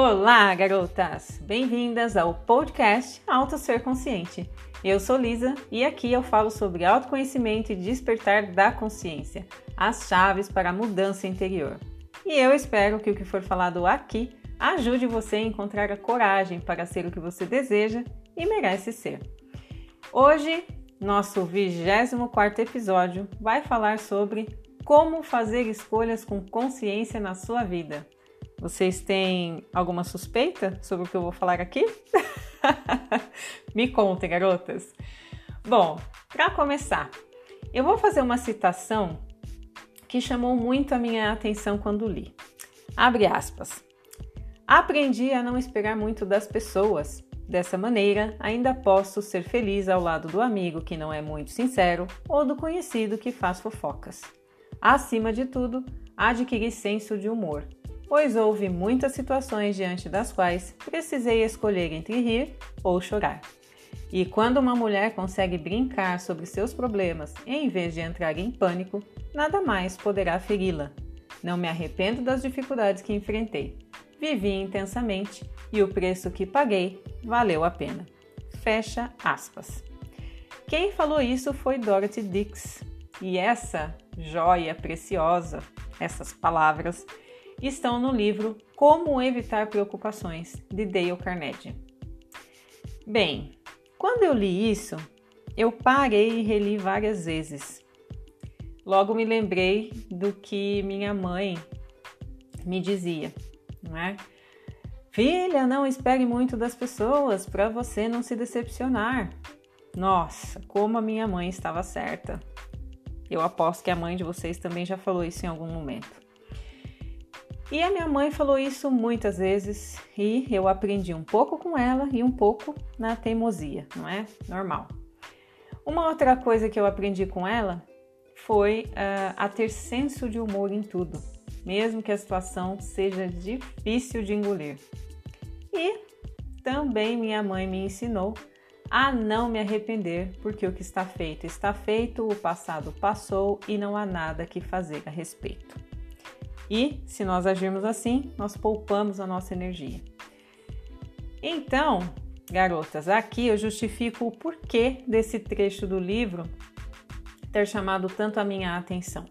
Olá, garotas! Bem-vindas ao podcast Auto Ser Consciente. Eu sou Lisa e aqui eu falo sobre autoconhecimento e despertar da consciência, as chaves para a mudança interior. E eu espero que o que for falado aqui ajude você a encontrar a coragem para ser o que você deseja e merece ser. Hoje, nosso 24 episódio vai falar sobre como fazer escolhas com consciência na sua vida. Vocês têm alguma suspeita sobre o que eu vou falar aqui? Me contem, garotas. Bom, para começar, eu vou fazer uma citação que chamou muito a minha atenção quando li. Abre aspas. Aprendi a não esperar muito das pessoas. Dessa maneira, ainda posso ser feliz ao lado do amigo que não é muito sincero ou do conhecido que faz fofocas. Acima de tudo, adquiri senso de humor pois houve muitas situações diante das quais precisei escolher entre rir ou chorar. E quando uma mulher consegue brincar sobre seus problemas em vez de entrar em pânico, nada mais poderá feri-la. Não me arrependo das dificuldades que enfrentei. Vivi intensamente e o preço que paguei valeu a pena. Fecha aspas. Quem falou isso foi Dorothy Dix. E essa joia preciosa, essas palavras, estão no livro Como Evitar Preocupações, de Dale Carnegie. Bem, quando eu li isso, eu parei e reli várias vezes. Logo me lembrei do que minha mãe me dizia, não é? Filha, não espere muito das pessoas para você não se decepcionar. Nossa, como a minha mãe estava certa. Eu aposto que a mãe de vocês também já falou isso em algum momento. E a minha mãe falou isso muitas vezes e eu aprendi um pouco com ela e um pouco na teimosia, não é? Normal. Uma outra coisa que eu aprendi com ela foi uh, a ter senso de humor em tudo, mesmo que a situação seja difícil de engolir. E também minha mãe me ensinou a não me arrepender, porque o que está feito está feito, o passado passou e não há nada que fazer a respeito. E, se nós agirmos assim, nós poupamos a nossa energia. Então, garotas, aqui eu justifico o porquê desse trecho do livro ter chamado tanto a minha atenção.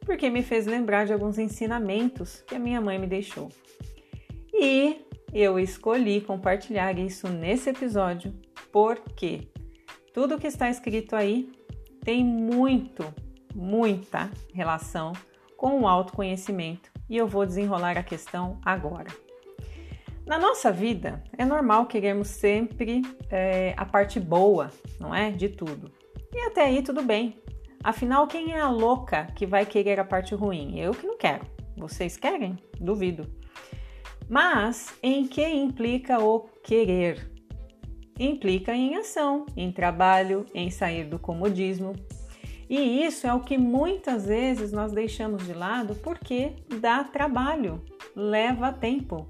Porque me fez lembrar de alguns ensinamentos que a minha mãe me deixou. E eu escolhi compartilhar isso nesse episódio porque tudo que está escrito aí tem muito, muita relação com o autoconhecimento e eu vou desenrolar a questão agora. Na nossa vida, é normal queremos sempre é, a parte boa, não é? De tudo. E até aí tudo bem. Afinal, quem é a louca que vai querer a parte ruim? Eu que não quero. Vocês querem? Duvido. Mas em que implica o querer? Implica em ação, em trabalho, em sair do comodismo, e isso é o que muitas vezes nós deixamos de lado porque dá trabalho, leva tempo.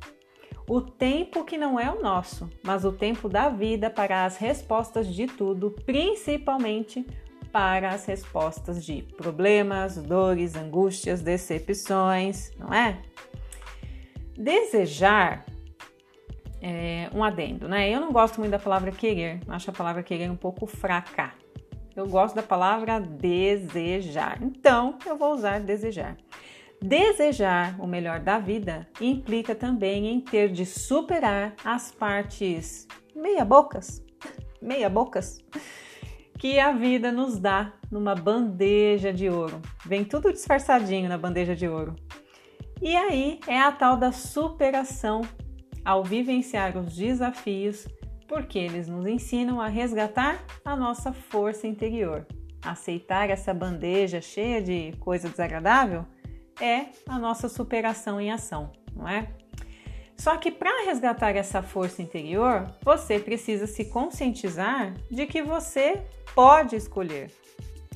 O tempo que não é o nosso, mas o tempo da vida para as respostas de tudo, principalmente para as respostas de problemas, dores, angústias, decepções, não é? Desejar é um adendo, né? Eu não gosto muito da palavra querer, acho a palavra querer um pouco fraca. Eu gosto da palavra desejar. Então, eu vou usar desejar. Desejar o melhor da vida implica também em ter de superar as partes meia-bocas, meia-bocas, que a vida nos dá numa bandeja de ouro. Vem tudo disfarçadinho na bandeja de ouro. E aí é a tal da superação ao vivenciar os desafios porque eles nos ensinam a resgatar a nossa força interior. Aceitar essa bandeja cheia de coisa desagradável é a nossa superação em ação, não é? Só que para resgatar essa força interior, você precisa se conscientizar de que você pode escolher.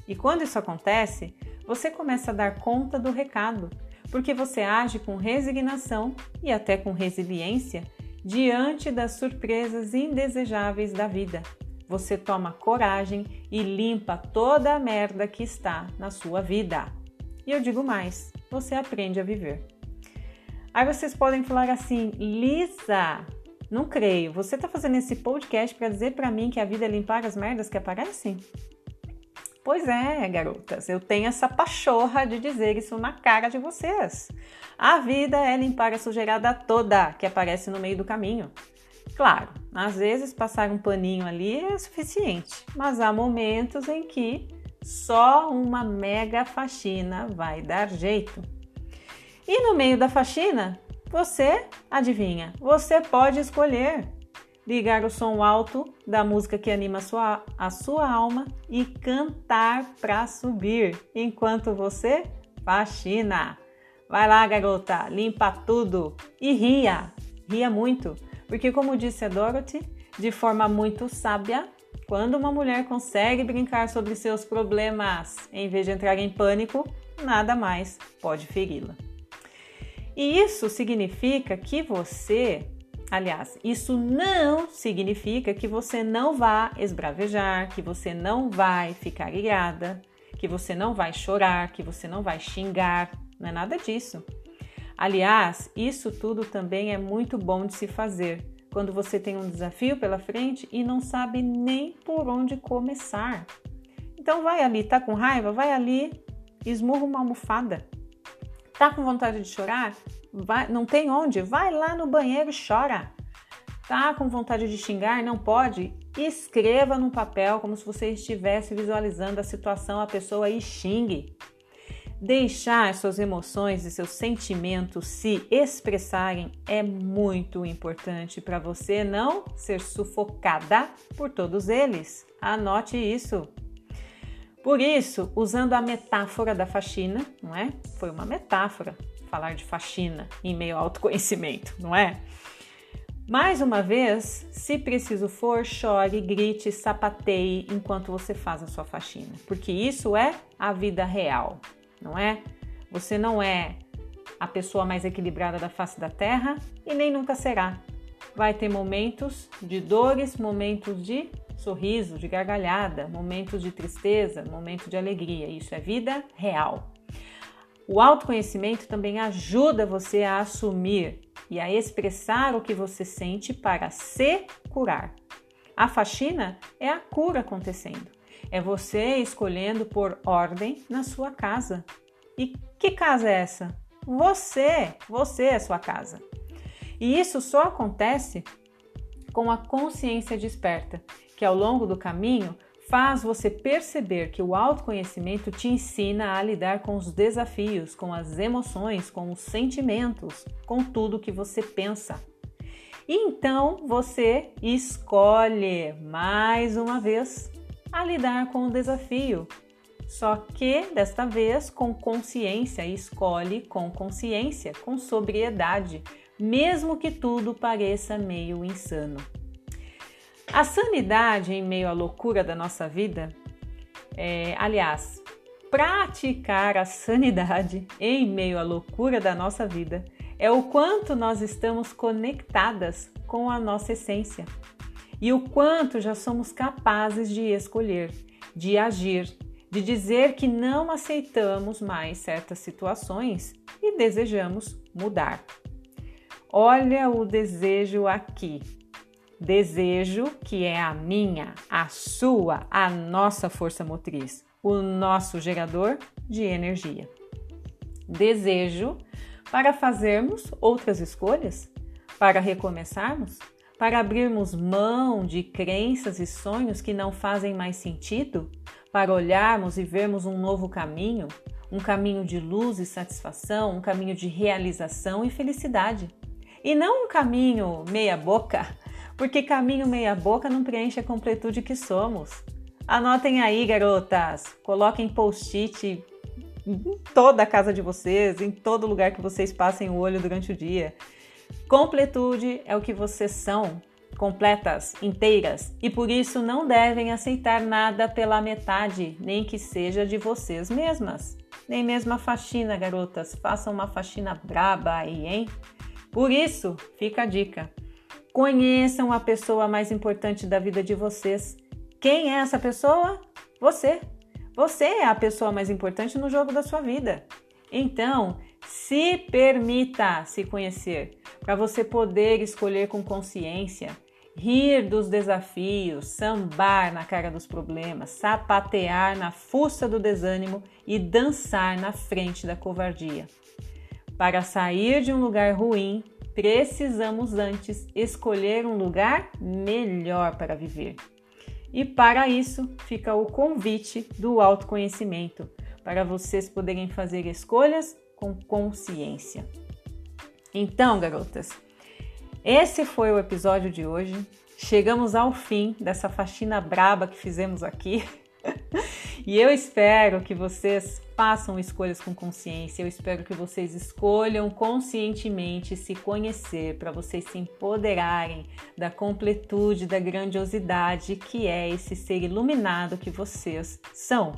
E quando isso acontece, você começa a dar conta do recado, porque você age com resignação e até com resiliência diante das surpresas indesejáveis da vida. Você toma coragem e limpa toda a merda que está na sua vida. E eu digo mais: você aprende a viver. Aí vocês podem falar assim, Lisa, não creio. Você está fazendo esse podcast para dizer para mim que a vida é limpar as merdas que aparecem? Pois é, garotas, eu tenho essa pachorra de dizer isso na cara de vocês. A vida é limpar a sujeirada toda que aparece no meio do caminho. Claro, às vezes passar um paninho ali é suficiente, mas há momentos em que só uma mega faxina vai dar jeito. E no meio da faxina, você, adivinha, você pode escolher ligar o som alto da música que anima a sua, a sua alma e cantar para subir enquanto você faxina. Vai lá, garota, limpa tudo e ria, ria muito, porque como disse a Dorothy, de forma muito sábia, quando uma mulher consegue brincar sobre seus problemas em vez de entrar em pânico, nada mais pode feri-la. E isso significa que você, aliás, isso não significa que você não vá esbravejar, que você não vai ficar irada, que você não vai chorar, que você não vai xingar, não é nada disso. Aliás, isso tudo também é muito bom de se fazer quando você tem um desafio pela frente e não sabe nem por onde começar. Então vai ali, tá com raiva? Vai ali, esmurra uma almofada. Tá com vontade de chorar? Vai, não tem onde? Vai lá no banheiro e chora. Tá com vontade de xingar? Não pode? Escreva no papel como se você estivesse visualizando a situação, a pessoa e xingue. Deixar suas emoções e seus sentimentos se expressarem é muito importante para você não ser sufocada por todos eles. Anote isso. Por isso, usando a metáfora da faxina, não é? Foi uma metáfora falar de faxina em meio ao autoconhecimento, não é? Mais uma vez, se preciso for, chore, grite, sapateie enquanto você faz a sua faxina, porque isso é a vida real, não é? Você não é a pessoa mais equilibrada da face da terra e nem nunca será. Vai ter momentos de dores, momentos de sorriso, de gargalhada, momentos de tristeza, momentos de alegria. Isso é vida real. O autoconhecimento também ajuda você a assumir e a expressar o que você sente para se curar. A faxina é a cura acontecendo. É você escolhendo por ordem na sua casa. E que casa é essa? Você, você é sua casa. E isso só acontece com a consciência desperta, que ao longo do caminho faz você perceber que o autoconhecimento te ensina a lidar com os desafios, com as emoções, com os sentimentos, com tudo que você pensa. E então você escolhe mais uma vez a lidar com o desafio, só que desta vez com consciência, escolhe com consciência, com sobriedade, mesmo que tudo pareça meio insano. A sanidade em meio à loucura da nossa vida, é, aliás, praticar a sanidade em meio à loucura da nossa vida é o quanto nós estamos conectadas com a nossa essência e o quanto já somos capazes de escolher, de agir, de dizer que não aceitamos mais certas situações e desejamos mudar. Olha o desejo aqui, Desejo, que é a minha, a sua, a nossa força motriz, o nosso gerador de energia. Desejo para fazermos outras escolhas, para recomeçarmos, para abrirmos mão de crenças e sonhos que não fazem mais sentido, para olharmos e vermos um novo caminho, um caminho de luz e satisfação, um caminho de realização e felicidade. E não um caminho meia-boca porque caminho meia boca não preenche a completude que somos. Anotem aí, garotas. Coloquem post-it em toda a casa de vocês, em todo lugar que vocês passem o olho durante o dia. Completude é o que vocês são, completas, inteiras, e por isso não devem aceitar nada pela metade, nem que seja de vocês mesmas. Nem mesmo a faxina, garotas. Façam uma faxina braba aí, hein? Por isso, fica a dica. Conheçam a pessoa mais importante da vida de vocês. Quem é essa pessoa? Você. Você é a pessoa mais importante no jogo da sua vida. Então, Se permita se conhecer, para você poder escolher com consciência, rir dos desafios, sambar na cara dos problemas, sapatear na fuça do desânimo e dançar na frente da covardia. Para sair de um lugar ruim, precisamos antes escolher um lugar melhor para viver. E para isso fica o convite do autoconhecimento, para vocês poderem fazer escolhas com consciência. Então, garotas, esse foi o episódio de hoje. Chegamos ao fim dessa faxina braba que fizemos aqui. e eu espero que vocês façam escolhas com consciência. Eu espero que vocês escolham conscientemente se conhecer para vocês se empoderarem da completude, da grandiosidade que é esse ser iluminado que vocês são.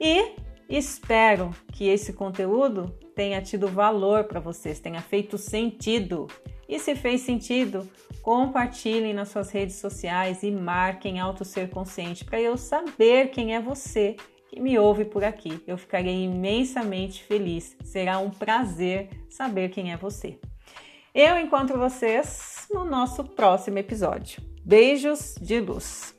E Espero que esse conteúdo tenha tido valor para vocês, tenha feito sentido. E se fez sentido, compartilhem nas suas redes sociais e marquem Auto Ser Consciente para eu saber quem é você que me ouve por aqui. Eu ficarei imensamente feliz. Será um prazer saber quem é você. Eu encontro vocês no nosso próximo episódio. Beijos de luz.